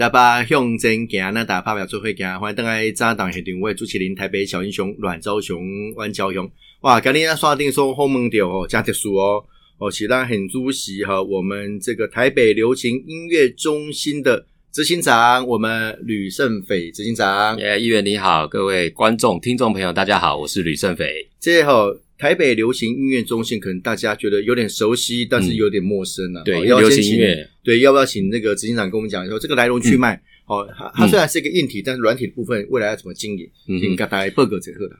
大把向前行，那大拍表做伙行，欢迎登来早档现场，我主持人台北小英雄阮昭雄、阮昭雄。哇，今天刷定说好梦掉哦，加特殊哦，哦，其他很主席哈，我们这个台北流行音乐中心的执行长，我们吕胜斐执行长。耶，议员你好，各位观众、听众朋友，大家好，我是吕胜斐。这后台北流行音乐中心，可能大家觉得有点熟悉，但是有点陌生啊。对，要流行音乐，对，要不要请那个执行长跟我们讲一下这个来龙去脉？哦，它它虽然是一个硬体，但是软体的部分未来要怎么经营？应该大概报告这个的。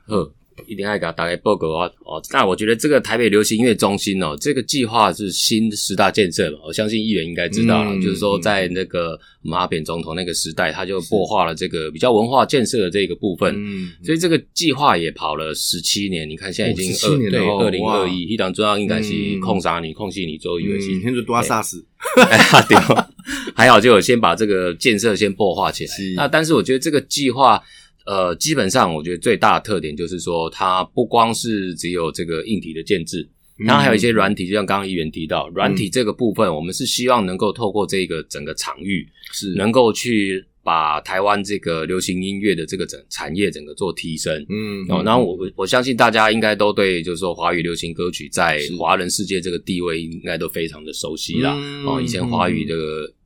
呵，一定要给大概报告哦。哦，那我觉得这个台北流行音乐中心哦，这个计划是新十大建设嘛，我相信议员应该知道了，就是说在那个马扁总统那个时代，他就擘画了这个比较文化建设的这个部分。嗯，所以这个计划也跑了十七年。你看现在已经二对二零二一，一党中央应该是控啥你控系你周以为是，现在多杀死。对，还好就有先把这个建设先破化起来。那但是我觉得这个计划，呃，基本上我觉得最大的特点就是说，它不光是只有这个硬体的建制，它还有一些软体，就像刚刚议员提到，软体这个部分，我们是希望能够透过这个整个场域，是能够去把台湾这个流行音乐的这个整产业整个做提升。嗯，哦，然后我我相信大家应该都对，就是说华语流行歌曲在华人世界这个地位应该都非常的熟悉啦。哦，以前华语的。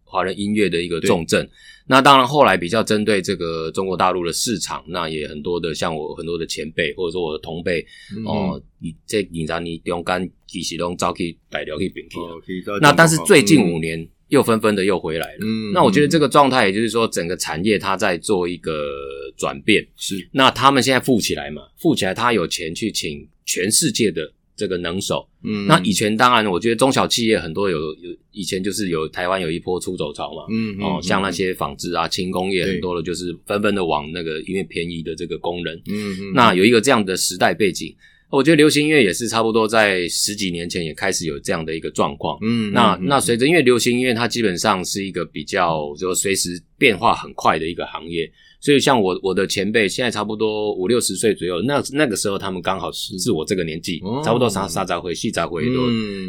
华人音乐的一个重镇，那当然后来比较针对这个中国大陆的市场，那也很多的像我很多的前辈或者说我的同辈哦，你这隐藏你用干几十种早去摆掉去摒弃了。那但是最近五年又纷纷的又回来了。那我觉得这个状态，也就是说整个产业它在做一个转变。是，那他们现在富起来嘛？富起来，他有钱去请全世界的。这个能手，嗯，那以前当然，我觉得中小企业很多有有以前就是有台湾有一波出走潮嘛，嗯哦，像那些纺织啊、轻工业很多的，就是纷纷的往那个因为便宜的这个工人，嗯嗯，那有一个这样的时代背景，我觉得流行音乐也是差不多在十几年前也开始有这样的一个状况，嗯，那那随着因为流行音乐它基本上是一个比较就随时变化很快的一个行业。所以，像我我的前辈，现在差不多五六十岁左右，那那个时候他们刚好是是我这个年纪，差不多啥啥杂回细杂回都，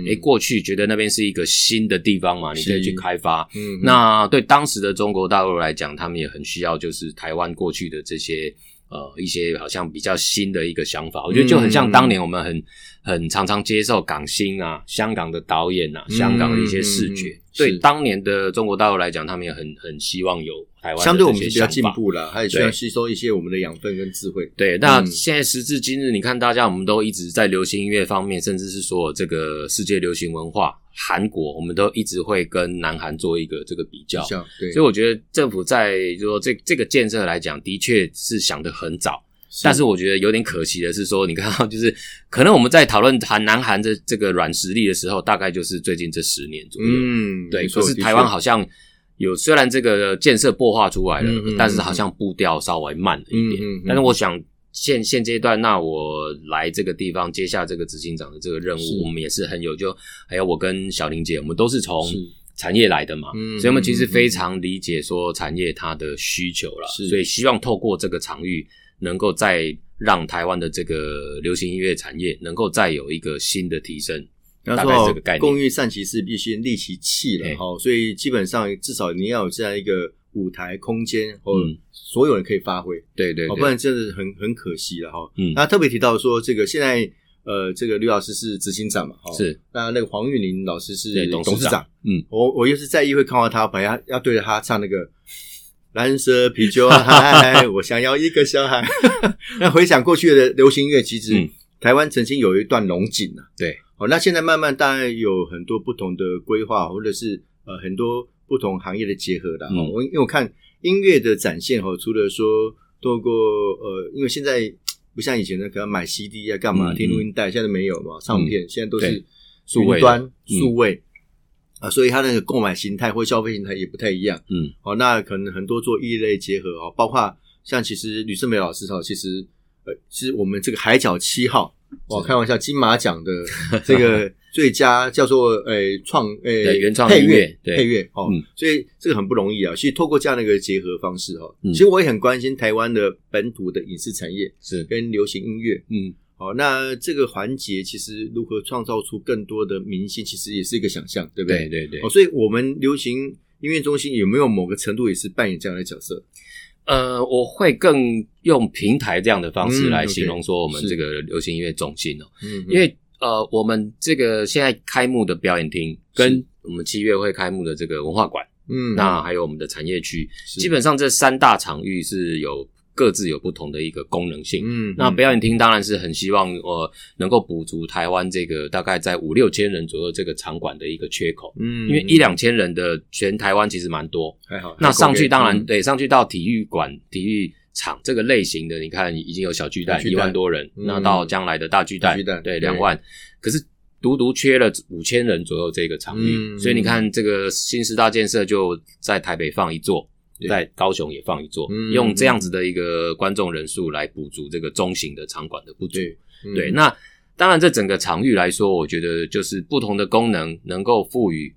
哎，过去觉得那边是一个新的地方嘛，你可以去开发。那对当时的中国大陆来讲，他们也很需要，就是台湾过去的这些。呃，一些好像比较新的一个想法，我觉得就很像当年我们很很常常接受港星啊、香港的导演啊、香港的一些视觉。对当年的中国大陆来讲，他们也很很希望有台湾相对我们比较进步了，他也需要吸收一些我们的养分跟智慧。对，那现在时至今日，你看大家我们都一直在流行音乐方面，甚至是说这个世界流行文化。韩国，我们都一直会跟南韩做一个这个比较，对，所以我觉得政府在就说这这个建设来讲，的确是想得很早，但是我觉得有点可惜的是说，你看到就是 可能我们在讨论韩南韩的这个软实力的时候，大概就是最近这十年左右，嗯，对，可是台湾好像有虽然这个建设破化出来了，但是好像步调稍微慢了一点，但是我想。现现阶段，那我来这个地方接下这个执行长的这个任务，我们也是很有就，还有我跟小玲姐，我们都是从产业来的嘛，所以我们其实非常理解说产业它的需求了，所以希望透过这个场域，能够再让台湾的这个流行音乐产业能够再有一个新的提升。大概这个概念，工欲善其事，必先利其器了哈，所以基本上至少你要有这样一个。舞台空间，或所有人可以发挥，对对，不然真的很很可惜了哈。嗯，那特别提到说，这个现在呃，这个吕老师是执行长嘛，哈，是。那那个黄玉玲老师是董事长，嗯，我我又是在议会看到他，本来要对着他唱那个蓝色啤酒，海，我想要一个小孩。那回想过去的流行音乐，其实台湾曾经有一段龙井啊，对，哦，那现在慢慢当然有很多不同的规划，或者是呃很多。不同行业的结合的，我因为我看音乐的展现哈，除了说透过呃，因为现在不像以前的可能买 CD 啊干嘛听录音带，现在没有嘛，唱片现在都是数端数位啊，所以他那个购买形态或消费形态也不太一样。嗯，哦，那可能很多做异类结合哦，包括像其实吕胜美老师哈，其实呃，其实我们这个海角七号。哇，开玩笑，金马奖的这个 最佳叫做诶创诶原创配乐配乐哦，所以这个很不容易啊。其实透过这样的一个结合方式哈，其实我也很关心台湾的本土的影视产业是跟流行音乐，嗯，好，那这个环节其实如何创造出更多的明星，其实也是一个想象，对不对？对对对。哦，所以我们流行音乐中心有没有某个程度也是扮演这样的角色？呃，我会更用平台这样的方式来形容说我们这个流行音乐中心哦，嗯，因为呃，我们这个现在开幕的表演厅跟我们七月会开幕的这个文化馆，嗯，那还有我们的产业区，基本上这三大场域是有。各自有不同的一个功能性。嗯，那表演厅当然是很希望呃能够补足台湾这个大概在五六千人左右这个场馆的一个缺口。嗯，因为一两千人的全台湾其实蛮多。还好。那上去当然对上去到体育馆、体育场这个类型的，你看已经有小巨蛋一万多人，那到将来的大巨蛋对两万，可是独独缺了五千人左右这个场域，所以你看这个新师大建设就在台北放一座。在高雄也放一座，用这样子的一个观众人数来补足这个中型的场馆的不足。对，那当然这整个场域来说，我觉得就是不同的功能能够赋予，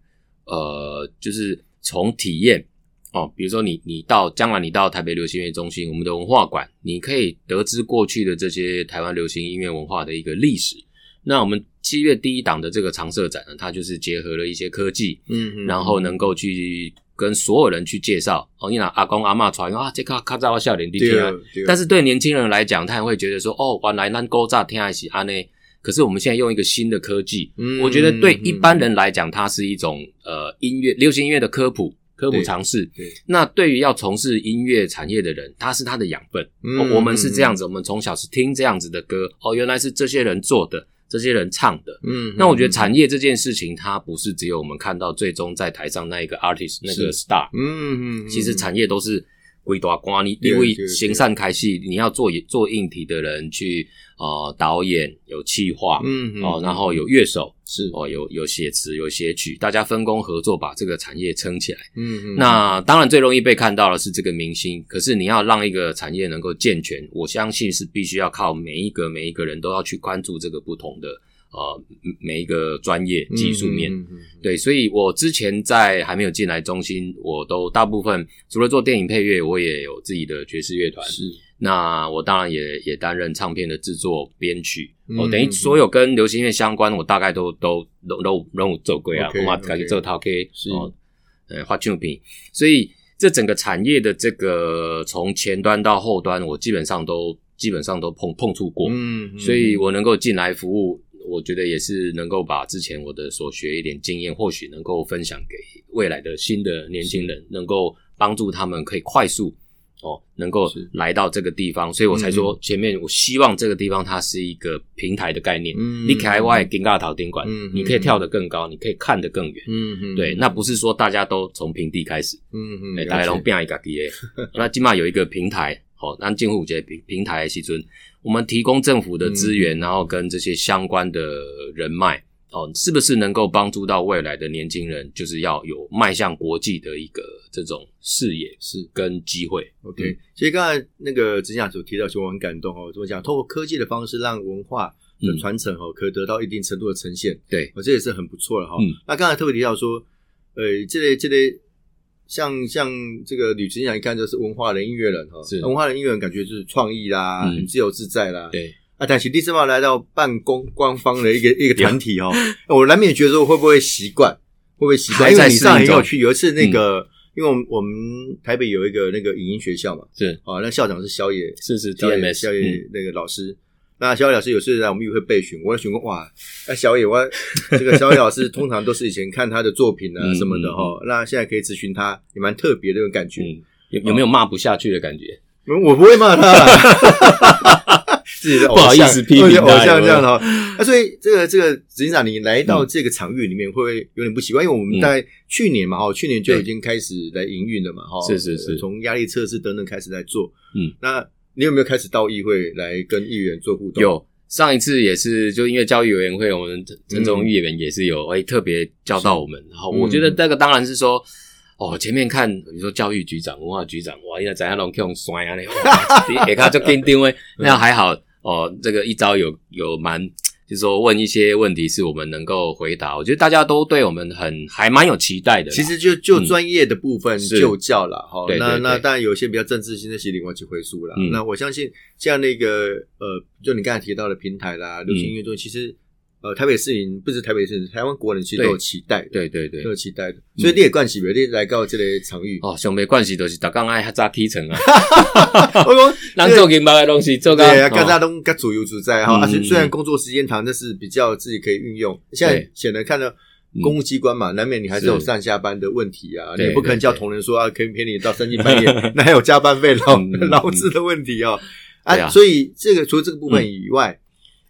呃，就是从体验哦，比如说你你到将来你到台北流行音乐中心，我们的文化馆，你可以得知过去的这些台湾流行音乐文化的一个历史。那我们七月第一档的这个常设展呢，它就是结合了一些科技，嗯，然后能够去。跟所有人去介绍哦，你拿阿公阿妈传啊，这卡卡在我笑脸地听啊。但是对年轻人来讲，他也会觉得说，哦，原来咱古早听还是安呢。可是我们现在用一个新的科技，我觉得对一般人来讲，它是一种呃音乐流行音乐的科普科普尝试。那对于要从事音乐产业的人，他是他的养分。我们是这样子，我们从小是听这样子的歌，哦，原来是这些人做的。这些人唱的，嗯，那我觉得产业这件事情，它不是只有我们看到最终在台上那一个 artist 那个 star，嗯嗯，其实产业都是鬼大瓜，你因为行善开戏，你要做做硬体的人去。哦，导演有企划，嗯，哦，然后有乐手是哦，有有写词有写曲，大家分工合作把这个产业撑起来。嗯嗯，那当然最容易被看到的是这个明星，可是你要让一个产业能够健全，我相信是必须要靠每一个每一个人都要去关注这个不同的呃每一个专业技术面。对，所以我之前在还没有进来中心，我都大部分除了做电影配乐，我也有自己的爵士乐团。是。那我当然也也担任唱片的制作编曲，哦，等于所有跟流行音乐相关，我大概都都都都任务做过啊，我嘛感觉这套 K 哦，呃，画唱片，所以这整个产业的这个从前端到后端，我基本上都基本上都碰碰触过，嗯，所以我能够进来服务，我觉得也是能够把之前我的所学一点经验，或许能够分享给未来的新的年轻人，能够帮助他们可以快速。哦，能够来到这个地方，所以我才说前面，我希望这个地方它是一个平台的概念。嗯，你开外金嘎头顶管，你可以跳得更高，你可以看得更远。嗯嗯，对，那不是说大家都从平地开始。嗯嗯，大家都变一个 D A，那起码有一个平台。好，那进户节平平台西尊，我们提供政府的资源，然后跟这些相关的人脉。哦，是不是能够帮助到未来的年轻人？就是要有迈向国际的一个这种视野是跟机会。OK，其实刚才那个执行所提到，其实我很感动哦。怎么讲？通过科技的方式，让文化的传承哦，可以得到一定程度的呈现。对，我这也是很不错的哈。那刚才特别提到说，呃，这类这类像像这个吕执行一看就是文化人、音乐人哈，文化人、音乐人感觉就是创意啦，很自由自在啦。对。啊，但是第四号来到办公官方的一个一个团体哦，我难免觉得说会不会习惯，会不会习惯？因为你上很有趣，有一次那个，因为我们我们台北有一个那个影音学校嘛，是啊，那校长是小野，是是 TMS 小野那个老师，那小野老师有次在我们也会备询，我询过哇，那小野我这个小野老师通常都是以前看他的作品啊什么的哈，那现在可以咨询他，也蛮特别的那种感觉，有有没有骂不下去的感觉？我不会骂他。自己的不好意思批评偶像这样的哈，那所以这个这个执行长，你来到这个场域里面会不会有点不习惯？因为我们在去年嘛哈，去年就已经开始来营运了嘛哈，是是是，从压力测试等等开始在做。嗯，那你有没有开始到议会来跟议员做互动？有，上一次也是就因为教育委员会，我们陈总议员也是有哎特别教到我们。然后我觉得这个当然是说。哦，前面看，比如说教育局长、文化局长，哇，现在怎样拢用酸啊？那给他就跟定位，那还好哦。这个一招有有蛮，就是说问一些问题是我们能够回答。我觉得大家都对我们很还蛮有期待的。其实就就专业的部分就教了哈。那那当然有些比较政治性的些另外去回溯了。那我相信这样的一个呃，就你刚才提到的平台啦，流行音乐中其实呃，台北市民不是台北市民，台湾国人其实都有期待，对对对，都有期待的。所以你也关系，你来到这个场域哦，上没关系，都是大刚爱较早起床啊。我讲，人做金包的东西，做对啊，大家都较自由自在哈。而且虽然工作时间长，但是比较自己可以运用。现在显然看到公务机关嘛，难免你还是有上下班的问题啊。你也不可能叫同仁说啊，可以陪你到三更半夜，那还有加班费、劳劳资的问题哦。啊，所以这个除了这个部分以外。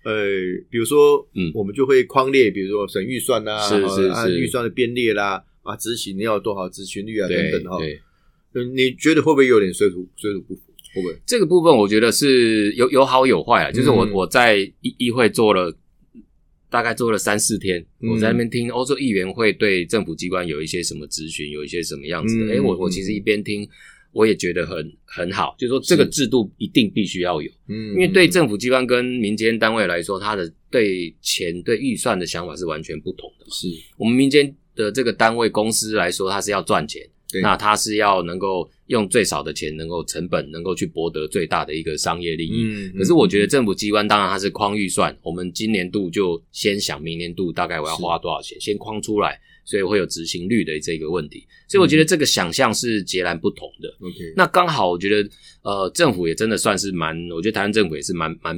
呃，比如说，嗯，我们就会框列，比如说省预算啊，是是是，预算的编列啦，啊，执行你要多少执行率啊，等等哈。嗯，你觉得会不会有点水土水土不服？会不会？这个部分我觉得是有有好有坏啊。就是我我在议议会做了大概做了三四天，我在那边听欧洲议员会对政府机关有一些什么咨询，有一些什么样子的。哎，我我其实一边听。我也觉得很很好，就是说这个制度一定必须要有，嗯，因为对政府机关跟民间单位来说，他的对钱对预算的想法是完全不同的。是我们民间的这个单位公司来说，它是要赚钱，那它是要能够用最少的钱，能够成本能够去博得最大的一个商业利益。嗯，可是我觉得政府机关当然它是框预算，我们今年度就先想明年度大概我要花多少钱，先框出来。所以会有执行率的这个问题，所以我觉得这个想象是截然不同的。OK，那刚好我觉得，呃，政府也真的算是蛮，我觉得台湾政府也是蛮蛮，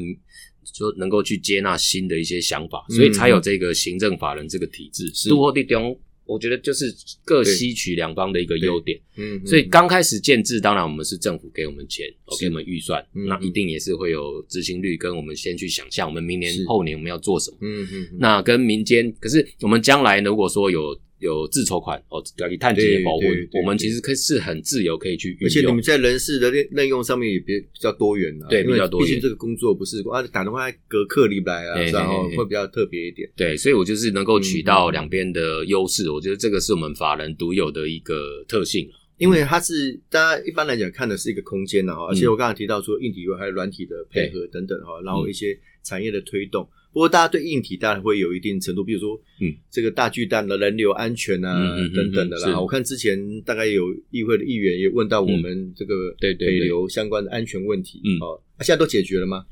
说能够去接纳新的一些想法，所以才有这个行政法人这个体制。是，多地中。我觉得就是各吸取两方的一个优点，嗯，所以刚开始建制，当然我们是政府给我们钱，给我们预算，那一定也是会有执行率，跟我们先去想象，我们明年后年我们要做什么，嗯嗯，那跟民间，可是我们将来如果说有。有自筹款哦，以碳基的保护，我们其实可以是很自由可以去运用。而且你们在人事的任任用上面也比比较多元啊，对，比较多元。毕竟这个工作不是啊，打电话隔客离不来啊，然后会比较特别一点。对，所以我就是能够取到两边的优势，我觉得这个是我们法人独有的一个特性因为它是大家一般来讲看的是一个空间呢哈，而且我刚才提到说硬体还有软体的配合等等哈，然后一些产业的推动。不过，大家对硬体当然会有一定程度，比如说，嗯，这个大巨蛋的人流安全啊，等等的啦。我看之前大概有议会的议员也问到我们这个对北流相关的安全问题，嗯，哦，现在都解决了吗？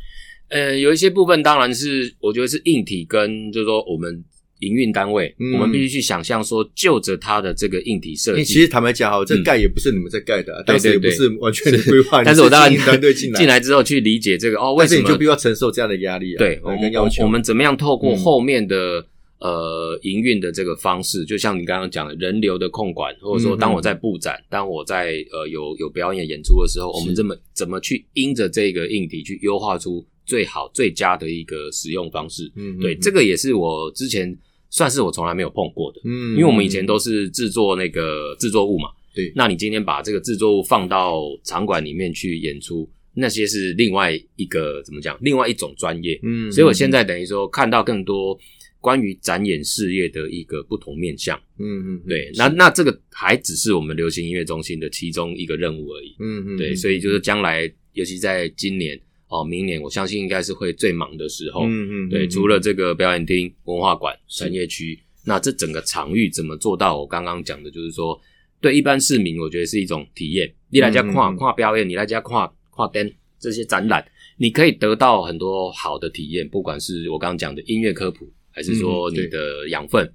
呃，有一些部分当然是，我觉得是硬体跟就是说我们。营运单位，我们必须去想象说，就着它的这个硬体设计。其实坦白讲，哈，这盖也不是你们在盖的，但是也不是完全的规划。但是我当然团队进来进来之后去理解这个哦，为什么你就必须要承受这样的压力啊？对，我们要求我们怎么样透过后面的呃营运的这个方式，就像你刚刚讲的人流的控管，或者说当我在布展，当我在呃有有表演演出的时候，我们这么怎么去因着这个硬体去优化出最好最佳的一个使用方式？嗯，对，这个也是我之前。算是我从来没有碰过的，嗯，因为我们以前都是制作那个制作物嘛，对，那你今天把这个制作物放到场馆里面去演出，那些是另外一个怎么讲？另外一种专业，嗯，所以我现在等于说看到更多关于展演事业的一个不同面向，嗯嗯，对，那那这个还只是我们流行音乐中心的其中一个任务而已，嗯嗯，对，所以就是将来，尤其在今年。哦，明年我相信应该是会最忙的时候。嗯嗯，对，除了这个表演厅、文化馆、产业区，那这整个场域怎么做到？我刚刚讲的就是说，对一般市民，我觉得是一种体验。你来家跨跨表演，你来家跨跨灯这些展览，你可以得到很多好的体验，不管是我刚刚讲的音乐科普，还是说你的养分。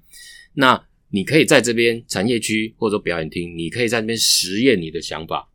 那你可以在这边产业区或者表演厅，你可以在那边实验你的想法。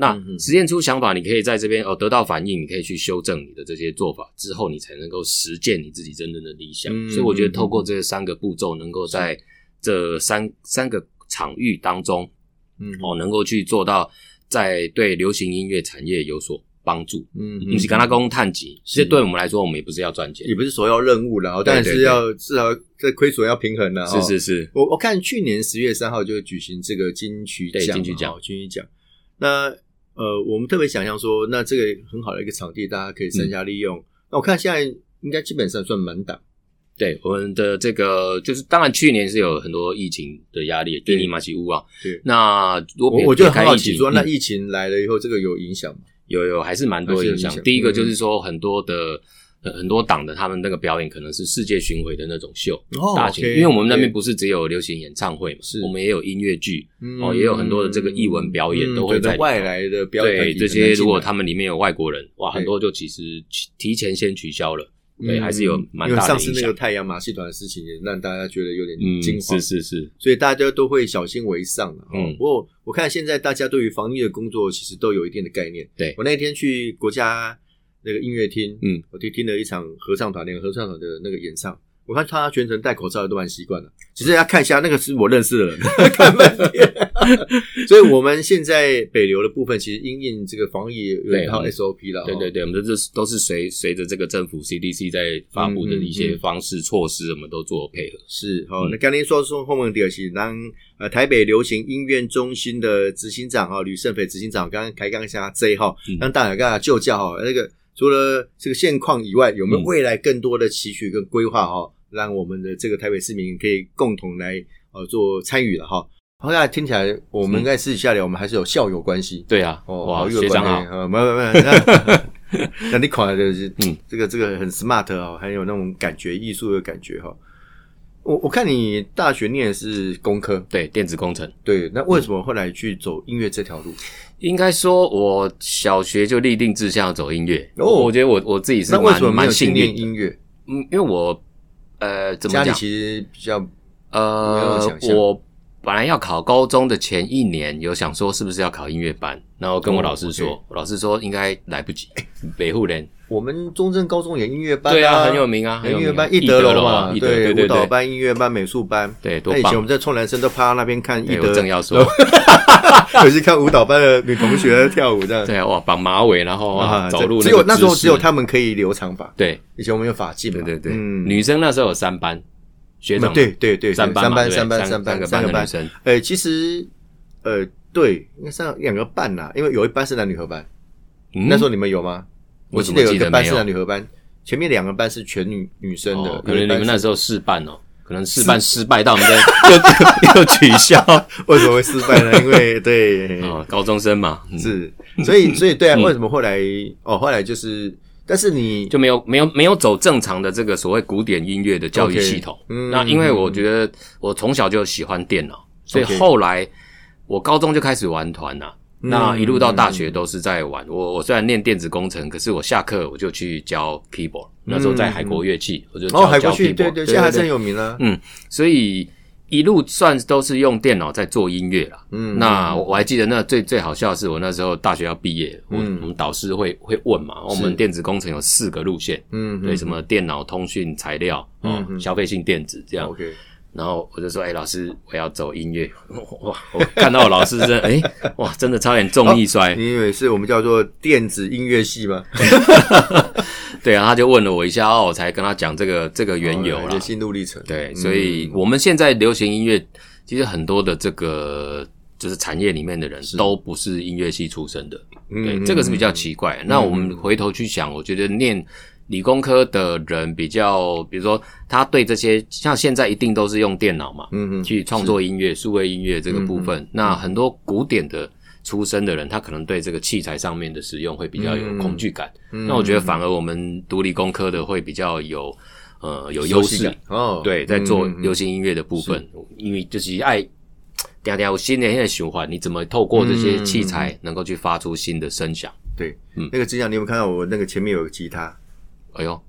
对，那实验出想法，你可以在这边哦得到反应，你可以去修正你的这些做法，之后你才能够实践你自己真正的理想。所以我觉得透过这三个步骤，能够在这三三个场域当中，嗯，哦，能够去做到在对流行音乐产业有所帮助。嗯，你是跟他共探及，其实对我们来说，我们也不是要赚钱，也不是首要任务然后但是要至少这亏损要平衡的。是是是，我我看去年十月三号就举行这个金曲奖，金曲奖，金曲奖。那呃，我们特别想象说，那这个很好的一个场地，大家可以善加利用。那我看现在应该基本上算满档。对，我们的这个就是，当然去年是有很多疫情的压力，对尼马奇乌啊。对，那我我就很好奇说，那疫情来了以后，这个有影响吗？有有，还是蛮多影响。第一个就是说，很多的。很多党的他们那个表演可能是世界巡回的那种秀，大型，因为我们那边不是只有流行演唱会嘛，我们也有音乐剧，哦，也有很多的这个艺文表演都会在外来的表演。对这些，如果他们里面有外国人，哇，很多就其实提前先取消了，对，还是有蛮大的影响。上次那个太阳马戏团的事情，也让大家觉得有点惊慌。是是是，所以大家都会小心为上了。嗯，不过我看现在大家对于防疫的工作其实都有一定的概念。对我那天去国家那个音乐厅，嗯，我去听了一场合唱团，那个合唱团的那个演唱。我看他全程戴口罩都蛮习惯的，其实要看一下那个是我认识的人，看半天。所以我们现在北流的部分，其实因应这个防疫有一套 SOP 了。对对对，我们这是都是随随着这个政府 CDC 在发布的一些方式措施，我们都做配合。是好，那刚才说说后面第二期，当呃台北流行音乐中心的执行长啊吕胜斐执行长刚刚开刚一下这一号，让大家跟他就教哈，那个除了这个现况以外，有没有未来更多的期许跟规划哈？让我们的这个台北市民可以共同来呃做参与了哈。好，那听起来我们在私底下聊，我们还是有校友关系。对啊，哦，学长啊，没有没有没有。那 你看的是嗯，这个这个很 smart 哦，很有那种感觉，艺术的感觉哈。我我看你大学念的是工科，对，电子工程。对，那为什么后来去走音乐这条路？应该说，我小学就立定志向要走音乐。哦，我觉得我我自己是蛮蛮幸运音乐。嗯，因为我。呃，怎么讲？其实比较呃，我本来要考高中的前一年，有想说是不是要考音乐班，然后跟我老师说，老师说应该来不及。北户人，我们中正高中有音乐班，对啊，很有名啊，音乐班一德楼嘛，对，舞蹈班、音乐班、美术班，对，多棒！以前我们在冲男生都趴到那边看一德，正要说，可是看舞蹈班的女同学跳舞这样，对啊，哇，绑马尾，然后走路，只有那时候只有他们可以留长发，对，以前我们有发髻嘛，对对对，女生那时候有三班学长，对对对，三班三班三班三班三个班，呃，其实呃，对，应该上两个半呐，因为有一班是男女合班，那时候你们有吗？我记得有一个班是男女合班，前面两个班是全女女生的。可能你们那时候试办哦，可能试办失败到我们又 又取消。为什么会失败呢？因为对，高中生嘛，是，所以 所以对啊，为什么后来哦，后来就是，但是你就没有没有没有走正常的这个所谓古典音乐的教育系统。那因为我觉得我从小就喜欢电脑，所以后来我高中就开始玩团了。那一路到大学都是在玩。我我虽然念电子工程，可是我下课我就去教 keyboard。那时候在海国乐器，我就教教 keyboard。对对，现在还真有名啊。嗯，所以一路算都是用电脑在做音乐了。嗯，那我还记得那最最好笑的是，我那时候大学要毕业，我我们导师会会问嘛，我们电子工程有四个路线，嗯，对，什么电脑、通讯、材料，嗯，消费性电子这样。OK。然后我就说：“哎，老师，我要走音乐。”哇，我看到老师真哎，哇，真的差点重易摔。你以为是我们叫做电子音乐系吗？对啊，他就问了我一下，哦，我才跟他讲这个这个缘由了，心路历程。对，所以我们现在流行音乐，其实很多的这个就是产业里面的人都不是音乐系出身的，对，这个是比较奇怪。那我们回头去想，我觉得念。理工科的人比较，比如说他对这些，像现在一定都是用电脑嘛，嗯嗯，去创作音乐、数位音乐这个部分。那很多古典的出身的人，他可能对这个器材上面的使用会比较有恐惧感。那我觉得反而我们读理工科的会比较有呃有优势哦。对，在做流行音乐的部分，因为就是爱嗲嗲新的现在循环，你怎么透过这些器材能够去发出新的声响？对，嗯，那个吉祥，你有没有看到我那个前面有个吉他？哎呦，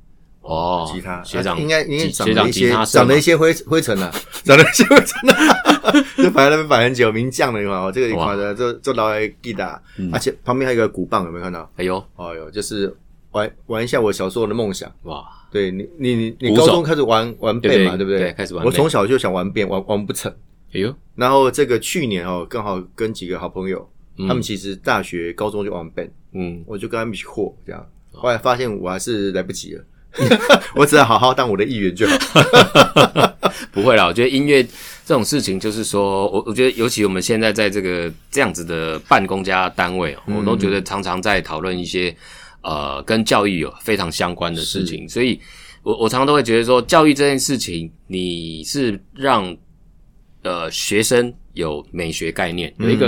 哦，吉他学长应该应该长了一些长了一些灰灰尘了，长了一些灰尘了，就摆在那边摆很久，名将了嘛。这个一款的这这老吉他，而且旁边还有一个鼓棒，有没有看到？哎呦，哎呦，就是玩玩一下我小时候的梦想。哇，对你你你你高中开始玩玩贝嘛，对不对？开始玩。我从小就想玩贝，玩玩不成。哎呦，然后这个去年哦，刚好跟几个好朋友，他们其实大学高中就玩贝，嗯，我就跟他们一起货这样。后来发现我还是来不及了，我只要好好当我的议员就好。不会啦，我觉得音乐这种事情，就是说我我觉得，尤其我们现在在这个这样子的办公家单位，我都觉得常常在讨论一些呃跟教育有非常相关的事情。所以，我我常常都会觉得说，教育这件事情，你是让呃学生有美学概念，有一个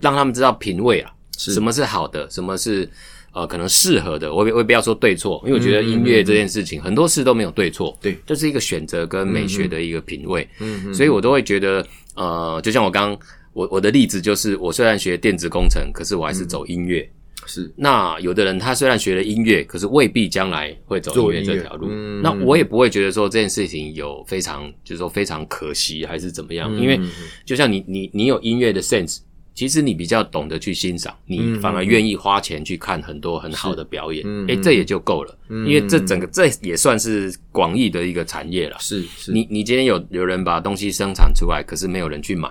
让他们知道品味啊，什么是好的，什么是。呃，可能适合的，我我不要说对错，因为我觉得音乐这件事情很多事都没有对错，对，这是一个选择跟美学的一个品味，嗯，所以我都会觉得，呃，就像我刚我我的例子就是，我虽然学电子工程，可是我还是走音乐，是，那有的人他虽然学了音乐，可是未必将来会走音乐这条路。那我也不会觉得说这件事情有非常，就是说非常可惜还是怎么样。因为就像你你你有音乐的 sense，其实你比较懂得去欣赏，你反而愿意花钱去看很多很好的表演。哎，这也就够了。因为这整个这也算是广义的一个产业了。是是，你你今天有有人把东西生产出来，可是没有人去买。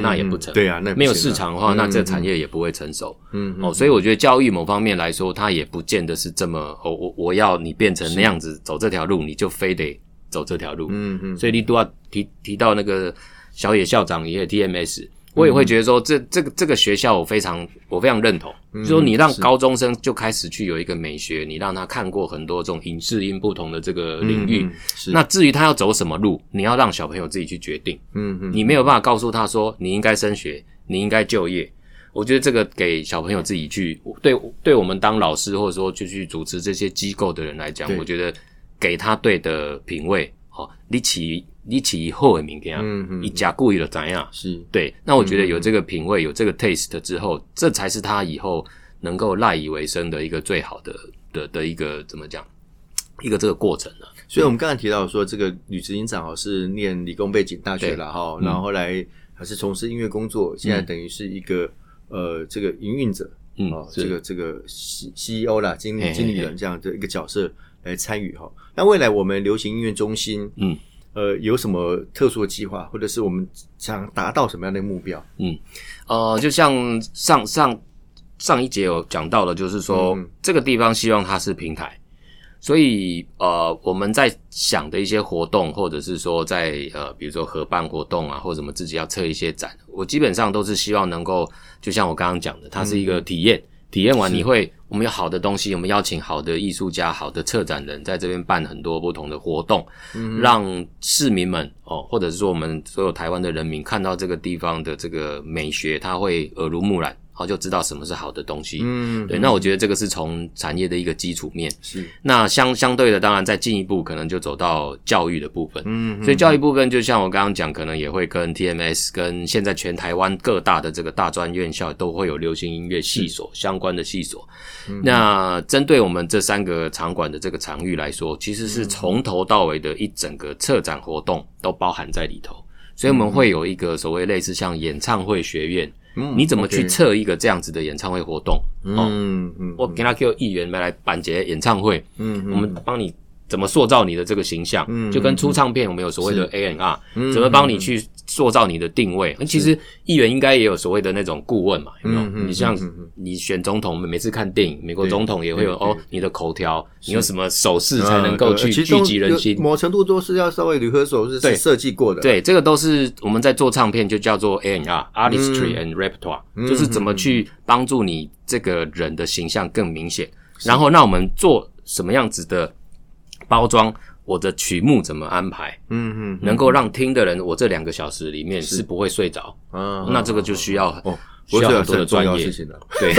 那也不成，对啊，那没有市场的话，那这产业也不会成熟。嗯，哦，所以我觉得教育某方面来说，它也不见得是这么，哦，我我要你变成那样子走这条路，你就非得走这条路。嗯嗯，所以你都要提提到那个小野校长也有 TMS。我也会觉得说，这这个这个学校我非常我非常认同，就说你让高中生就开始去有一个美学，你让他看过很多这种影视音不同的这个领域。那至于他要走什么路，你要让小朋友自己去决定。嗯嗯，你没有办法告诉他说你应该升学，你应该就业。我觉得这个给小朋友自己去对对我们当老师或者说就去主持这些机构的人来讲，我觉得给他对的品味。好，你起。你起后的明天啊，你加故意的怎样？是对。那我觉得有这个品味，有这个 taste 之后，这才是他以后能够赖以为生的一个最好的的的一个怎么讲？一个这个过程呢？所以我们刚才提到说，这个吕执行长哦是念理工背景大学了哈，然后后来还是从事音乐工作，现在等于是一个呃这个营运者，嗯，这个这个 C C E O 啦，经理经理人这样的一个角色来参与哈。那未来我们流行音乐中心，嗯。呃，有什么特殊的计划，或者是我们想达到什么样的目标？嗯，呃，就像上上上一节有讲到的，就是说这个地方希望它是平台，所以呃，我们在想的一些活动，或者是说在呃，比如说合办活动啊，或者什么自己要测一些展，我基本上都是希望能够，就像我刚刚讲的，它是一个体验。体验完你会，我们有好的东西，我们邀请好的艺术家、好的策展人，在这边办很多不同的活动，让市民们哦，或者是说我们所有台湾的人民看到这个地方的这个美学，他会耳濡目染。好，就知道什么是好的东西。嗯，对。那我觉得这个是从产业的一个基础面。是。那相相对的，当然再进一步，可能就走到教育的部分。嗯。所以教育部分，就像我刚刚讲，可能也会跟 TMS 跟现在全台湾各大的这个大专院校都会有流行音乐系所相关的系所。那针对我们这三个场馆的这个场域来说，其实是从头到尾的一整个策展活动都包含在里头。所以我们会有一个所谓类似像演唱会学院。你怎么去测一个这样子的演唱会活动？嗯嗯，我给他 Q 议员来办节演唱会，嗯，我们帮你。怎么塑造你的这个形象？嗯，就跟出唱片，我们有所谓的 A N R，怎么帮你去塑造你的定位？其实议员应该也有所谓的那种顾问嘛，有没有？你像你选总统，每次看电影，美国总统也会有哦，你的口条，你有什么手势才能够去聚集人心？某程度都是要稍微铝合手势是设计过的。对，这个都是我们在做唱片就叫做 A N R，Artistry and Repertoire，就是怎么去帮助你这个人的形象更明显。然后，那我们做什么样子的？包装我的曲目怎么安排？嗯嗯，能够让听的人，我这两个小时里面是不会睡着。啊，那这个就需要哦，需要很多的专业。对，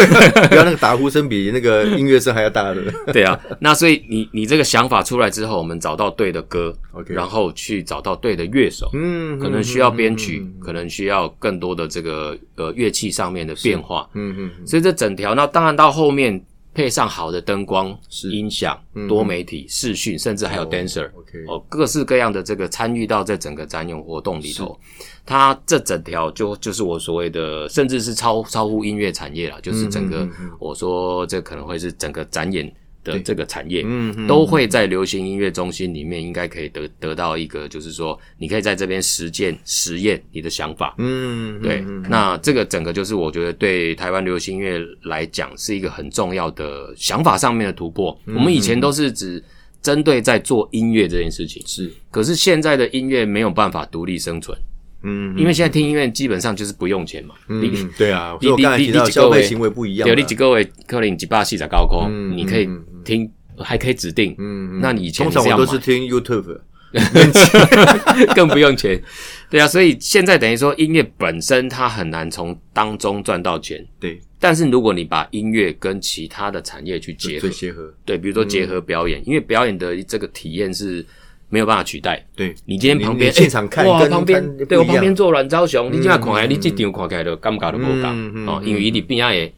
不要那个打呼声比那个 音乐声还要大的。对啊，那所以你你这个想法出来之后，我们找到对的歌，OK，然后去找到对的乐手。嗯，可能需要编曲，可能需要更多的这个呃乐器上面的变化。嗯嗯，所以这整条，那当然到后面。配上好的灯光、音响、多媒体、视讯，甚至还有 dancer，哦，各式各样的这个参与到这整个展演活动里头，它这整条就就是我所谓的，甚至是超超乎音乐产业了，就是整个我说这可能会是整个展演。的这个产业，嗯，都会在流行音乐中心里面，应该可以得得到一个，就是说，你可以在这边实践实验你的想法，嗯，对，那这个整个就是我觉得对台湾流行音乐来讲是一个很重要的想法上面的突破。我们以前都是只针对在做音乐这件事情，是，可是现在的音乐没有办法独立生存。嗯，因为现在听音乐基本上就是不用钱嘛。嗯，对啊，你你你几个位行为不一样，有你几个位可能几把戏在高空，你可以听，还可以指定。嗯，那你以前通常我都是听 YouTube，更不用钱。对啊，所以现在等于说音乐本身它很难从当中赚到钱。对，但是如果你把音乐跟其他的产业去结合，结合，对，比如说结合表演，因为表演的这个体验是。没有办法取代。对你今天旁边现场看，哇，旁边对我旁边坐阮昭雄，你今下看来，你这场看起来都感觉都无同哦，因为伊里边也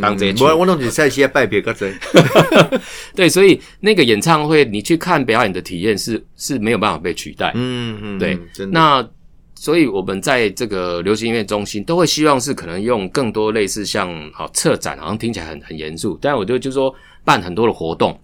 当这些。我我弄起赛期拜别个谁？对，所以那个演唱会你去看表演的体验是是没有办法被取代。嗯嗯，对，那所以我们在这个流行音乐中心都会希望是可能用更多类似像好策展，好像听起来很很严肃，但我觉得就是说办很多的活动，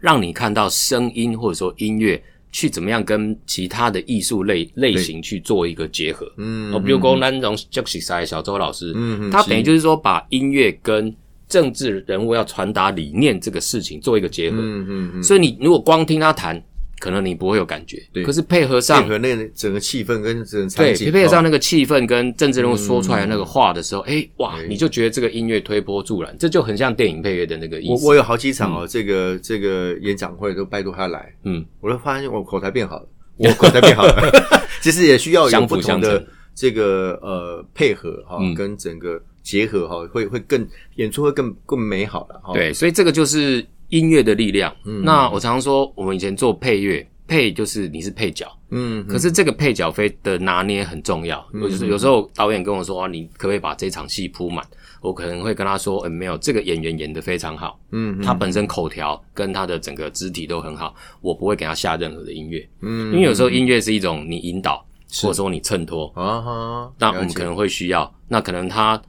让你看到声音或者说音乐。去怎么样跟其他的艺术类类型去做一个结合？嗯，哦，比如说那种 Jackie 塞小周老师，嗯，他等于就是说把音乐跟政治人物要传达理念这个事情做一个结合。嗯嗯嗯。所以你如果光听他弹。可能你不会有感觉，对。可是配合上配合那个整个气氛跟整个对，配合上那个气氛跟政治人物说出来的那个话的时候，哎哇，你就觉得这个音乐推波助澜，这就很像电影配乐的那个意思。我我有好几场哦，这个这个演讲会都拜托他来，嗯，我都发现我口才变好了，我口才变好了。其实也需要有不同的这个呃配合哈，跟整个结合哈，会会更演出会更更美好了哈。对，所以这个就是。音乐的力量。那我常常说，我们以前做配乐，配就是你是配角，嗯，可是这个配角非的拿捏很重要。就是有时候导演跟我说，你可不可以把这场戏铺满？我可能会跟他说，嗯，没有，这个演员演的非常好，嗯，他本身口条跟他的整个肢体都很好，我不会给他下任何的音乐，嗯，因为有时候音乐是一种你引导，或者说你衬托，啊哈，那我们可能会需要，那可能他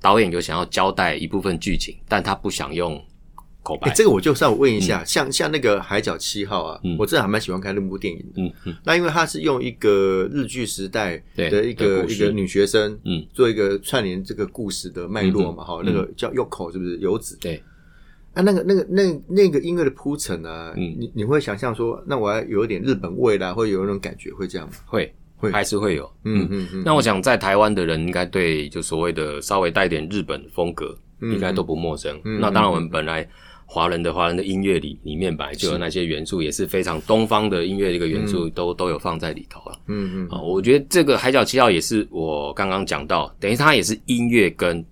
导演有想要交代一部分剧情，但他不想用。哎，这个我就稍问一下，像像那个《海角七号》啊，我真的还蛮喜欢看那部电影的。嗯嗯，那因为它是用一个日剧时代的一个一个女学生，嗯，做一个串联这个故事的脉络嘛，哈，那个叫 Yoko 是不是游子？对，啊，那个那个那那个音乐的铺陈啊，你你会想象说，那我要有一点日本味啦，会有那种感觉，会这样吗？会会还是会有？嗯嗯嗯。那我想在台湾的人应该对就所谓的稍微带点日本风格，应该都不陌生。那当然我们本来。华人的华人的音乐里里面本来就有那些元素，也是非常东方的音乐一个元素，都都有放在里头了。嗯嗯，啊，我觉得这个《海角七号》也是我刚刚讲到，等于它也是音乐跟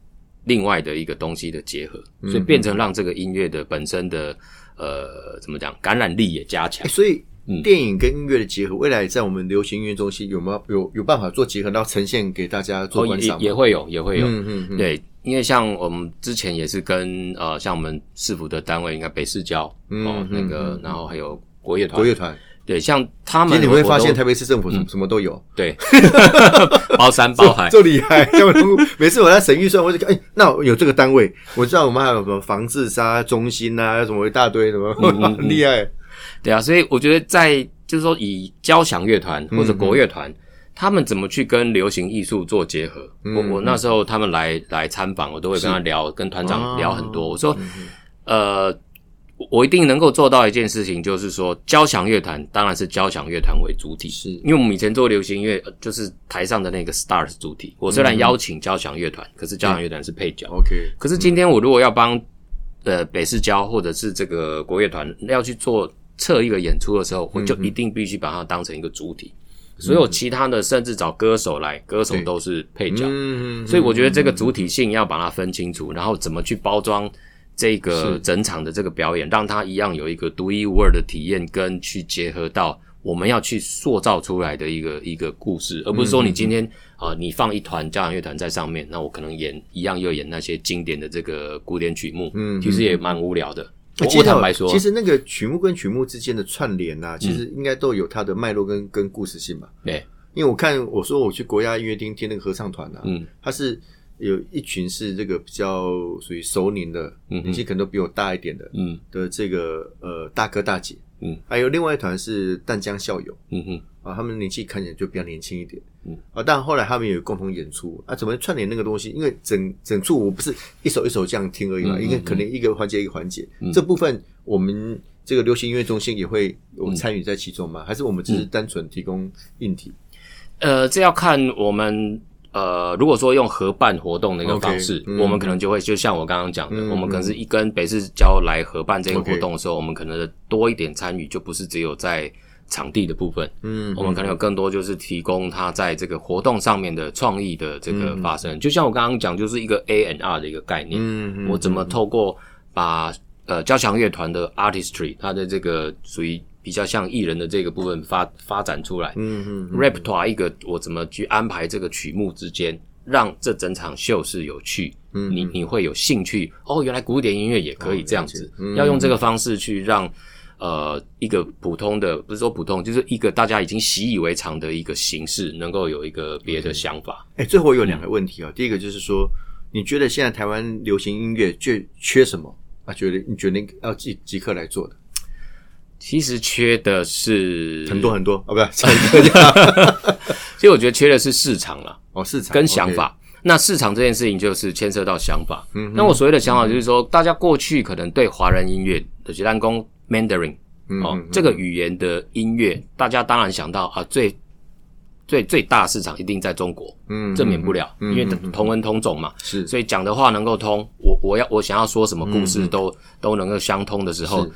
另外的一个东西的结合，所以变成让这个音乐的本身的呃怎么讲感染力也加强。所以电影跟音乐的结合，未来在我们流行音乐中心有没有有有办法做结合，然后呈现给大家做观赏？也会有，也会有。嗯嗯，对。因为像我们之前也是跟呃，像我们市府的单位，应该北市交哦，那个，然后还有国乐团，国乐团，对，像他们，你会发现台北市政府什么什么都有，对，包山包海，就厉害。每次我在省预算，我就哎，那有这个单位，我知道我们还有什么防自杀中心啊，什么一大堆什么，很 厉害。对啊，所以我觉得在就是说，以交响乐团或者国乐团。他们怎么去跟流行艺术做结合？我我那时候他们来来参访，我都会跟他聊，跟团长聊很多。我说，呃，我一定能够做到一件事情，就是说，交响乐团当然是交响乐团为主体，是因为我们以前做流行音乐，就是台上的那个 star 是主体。我虽然邀请交响乐团，可是交响乐团是配角。OK，可是今天我如果要帮呃北市交或者是这个国乐团要去做测一个演出的时候，我就一定必须把它当成一个主体。所有其他的，甚至找歌手来，歌手都是配角，所以我觉得这个主体性要把它分清楚，然后怎么去包装这个整场的这个表演，让它一样有一个独一无二的体验，跟去结合到我们要去塑造出来的一个一个故事，而不是说你今天啊，你放一团交响乐团在上面，那我可能演一样又演那些经典的这个古典曲目，嗯，其实也蛮无聊的。我坦白说，其实那个曲目跟曲目之间的串联啊，其实应该都有它的脉络跟跟故事性吧。对，因为我看我说我去国家音乐厅听那个合唱团啊，嗯，他是有一群是这个比较属于熟龄的，年纪可能都比我大一点的，嗯的这个呃大哥大姐，嗯，还有另外一团是淡江校友，嗯哼。啊，他们年纪看起来就比较年轻一点，嗯，啊，但后来他们有共同演出啊，怎么串联那个东西？因为整整处我不是一首一首这样听而已嘛，因为可能一个环节一个环节，这部分我们这个流行音乐中心也会有参与在其中吗？还是我们只是单纯提供硬体？呃，这要看我们呃，如果说用合办活动的一个方式，我们可能就会就像我刚刚讲的，我们可能是一跟北市交来合办这个活动的时候，我们可能多一点参与，就不是只有在。场地的部分，嗯，我们可能有更多就是提供他在这个活动上面的创意的这个发生，就像我刚刚讲，就是一个 A and R 的一个概念，嗯，我怎么透过把呃交响乐团的 artistry，它的这个属于比较像艺人的这个部分发发展出来，嗯嗯，repertoire 一个我怎么去安排这个曲目之间让这整场秀是有趣，嗯，你你会有兴趣哦，原来古典音乐也可以这样子，要用这个方式去让呃一个普通的不是说普通，就是一个大家已经习以为常的一个形式，能够有一个别的想法。哎，最后有两个问题啊，第一个就是说，你觉得现在台湾流行音乐缺缺什么啊？觉得你觉得要即即刻来做的？其实缺的是很多很多哦，不 是，其实我觉得缺的是市场了哦，市场跟想法。那市场这件事情就是牵涉到想法。嗯，那我所谓的想法就是说，大家过去可能对华人音乐的吉兰公 Mandarin 哦这个语言的音乐，大家当然想到啊，最最最大市场一定在中国，嗯，这免不了，因为同文同种嘛，是，所以讲的话能够通，我我要我想要说什么故事都都能够相通的时候，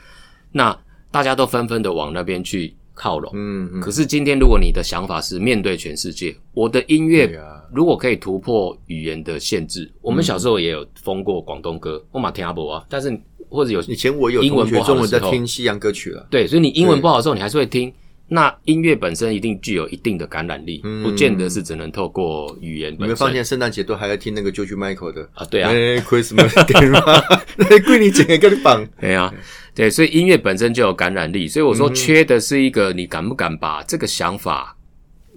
那。大家都纷纷的往那边去靠拢，嗯，可是今天如果你的想法是面对全世界，我的音乐如果可以突破语言的限制，我们小时候也有封过广东歌，我马听阿伯啊，但是或者有以前我有英文不好的在听西洋歌曲了，对，所以你英文不好的时候，你还是会听。那音乐本身一定具有一定的感染力，不见得是只能透过语言。你们发现圣诞节都还要听那个 George Michael 的啊？对啊，Christmas，归你整个跟你绑。对啊，对，所以音乐本身就有感染力。所以我说，缺的是一个你敢不敢把这个想法，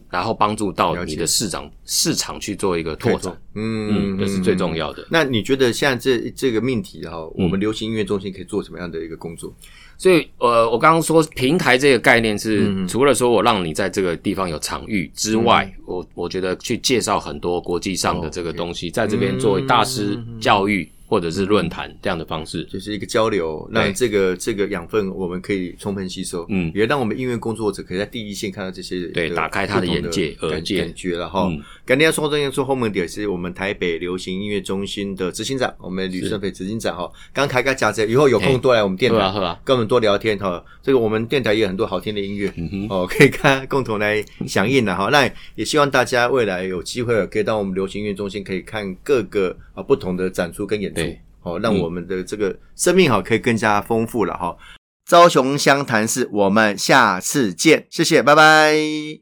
然后帮助到你的市场市场去做一个拓展。嗯，这是最重要的。那你觉得现在这这个命题哈，我们流行音乐中心可以做什么样的一个工作？所以，呃，我刚刚说平台这个概念是，除了说我让你在这个地方有场域之外，我我觉得去介绍很多国际上的这个东西，在这边作为大师教育。或者是论坛这样的方式，就是一个交流，让这个这个养分我们可以充分吸收，嗯，也让我们音乐工作者可以在第一线看到这些，对，打开他的眼界、耳界，感觉了哈。感谢说这样说后面点是我们台北流行音乐中心的执行长，我们吕胜培执行长哈。刚开个讲这，以后有空多来我们电台，跟我们多聊天哈。这个我们电台也有很多好听的音乐，哦，可以看共同来响应的哈。那也希望大家未来有机会可以到我们流行音乐中心，可以看各个啊不同的展出跟演出。对，好，让我们的这个生命好可以更加丰富了哈。朝雄湘潭市，我们下次见，谢谢，拜拜。